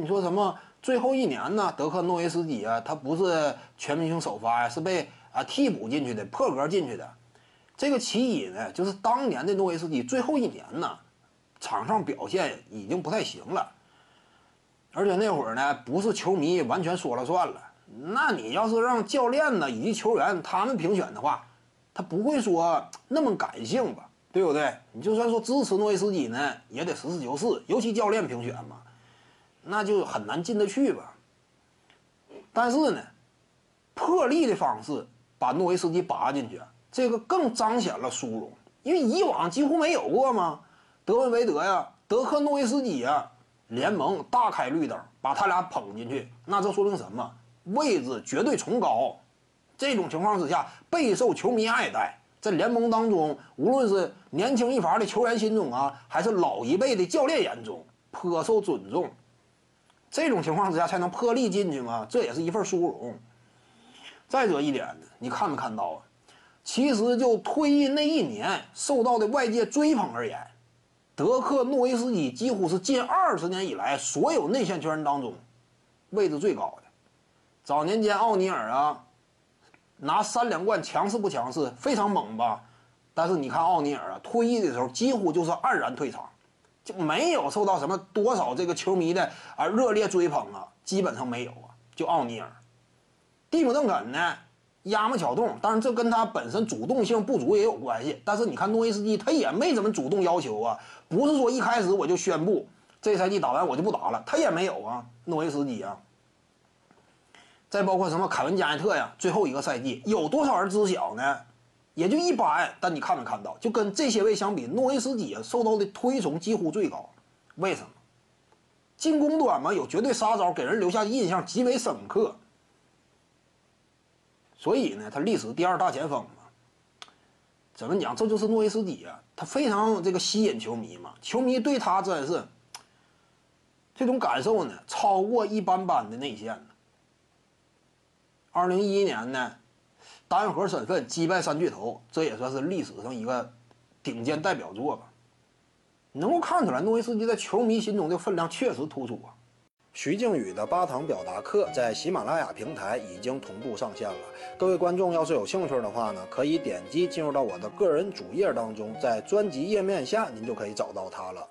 你说什么最后一年呢？德克诺维斯基啊，他不是全明星首发呀，是被啊替补进去的，破格进去的。这个其一呢，就是当年的诺维斯基最后一年呢，场上表现已经不太行了。而且那会儿呢，不是球迷完全说了算了。那你要是让教练呢以及球员他们评选的话，他不会说那么感性吧？对不对？你就算说支持诺维斯基呢，也得实事求是。尤其教练评选嘛，那就很难进得去吧。但是呢，破例的方式把诺维斯基拔进去，这个更彰显了殊荣，因为以往几乎没有过嘛。德文维德呀，德克诺维斯基呀，联盟大开绿灯，把他俩捧进去，那这说明什么？位置绝对崇高。这种情况之下，备受球迷爱戴。在联盟当中，无论是年轻一伐的球员心中啊，还是老一辈的教练眼中，颇受尊重。这种情况之下才能破例进去吗，这也是一份殊荣。再者一点呢，你看没看到啊？其实就退役那一年受到的外界追捧而言，德克诺维斯基几乎是近二十年以来所有内线球员当中位置最高的。早年间奥尼尔啊。拿三连冠强势不强势？非常猛吧？但是你看奥尼尔啊，退役的时候几乎就是黯然退场，就没有受到什么多少这个球迷的啊热烈追捧啊，基本上没有啊。就奥尼尔，蒂姆·邓肯呢，压么巧动，当然这跟他本身主动性不足也有关系。但是你看诺维斯基，他也没怎么主动要求啊，不是说一开始我就宣布这赛季打完我就不打了，他也没有啊，诺维斯基啊。再包括什么凯文加内特呀，最后一个赛季有多少人知晓呢？也就一般。但你看没看到？就跟这些位相比，诺维斯基受到的推崇几乎最高。为什么？进攻端嘛，有绝对杀招，给人留下的印象极为深刻。所以呢，他历史第二大前锋嘛。怎么讲？这就是诺维斯基啊，他非常这个吸引球迷嘛。球迷对他真是这种感受呢，超过一般般的内线。二零一一年呢，单核身份击败三巨头，这也算是历史上一个顶尖代表作吧。能够看出来，诺维斯基在球迷心中的分量确实突出啊。徐静宇的八堂表达课在喜马拉雅平台已经同步上线了，各位观众要是有兴趣的话呢，可以点击进入到我的个人主页当中，在专辑页面下您就可以找到它了。